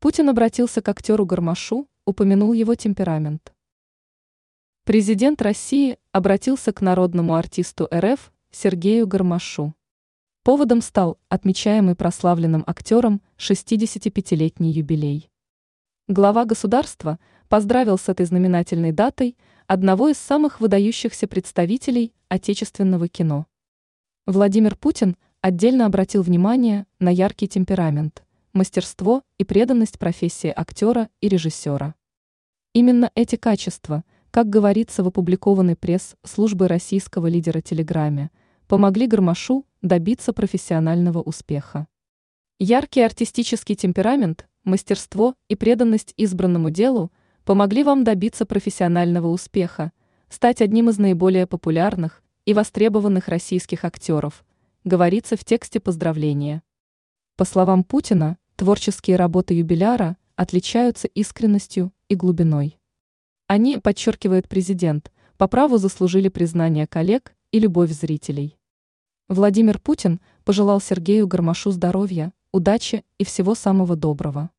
Путин обратился к актеру Гармашу, упомянул его темперамент. Президент России обратился к народному артисту РФ Сергею Гармашу. Поводом стал отмечаемый прославленным актером 65-летний юбилей. Глава государства поздравил с этой знаменательной датой одного из самых выдающихся представителей отечественного кино. Владимир Путин отдельно обратил внимание на яркий темперамент – мастерство и преданность профессии актера и режиссера. Именно эти качества, как говорится в опубликованной пресс-службы российского лидера Телеграме, помогли Гармашу добиться профессионального успеха. Яркий артистический темперамент, мастерство и преданность избранному делу помогли вам добиться профессионального успеха, стать одним из наиболее популярных и востребованных российских актеров, говорится в тексте поздравления. По словам Путина, творческие работы юбиляра отличаются искренностью и глубиной. Они, подчеркивает президент, по праву заслужили признание коллег и любовь зрителей. Владимир Путин пожелал Сергею Гармашу здоровья, удачи и всего самого доброго.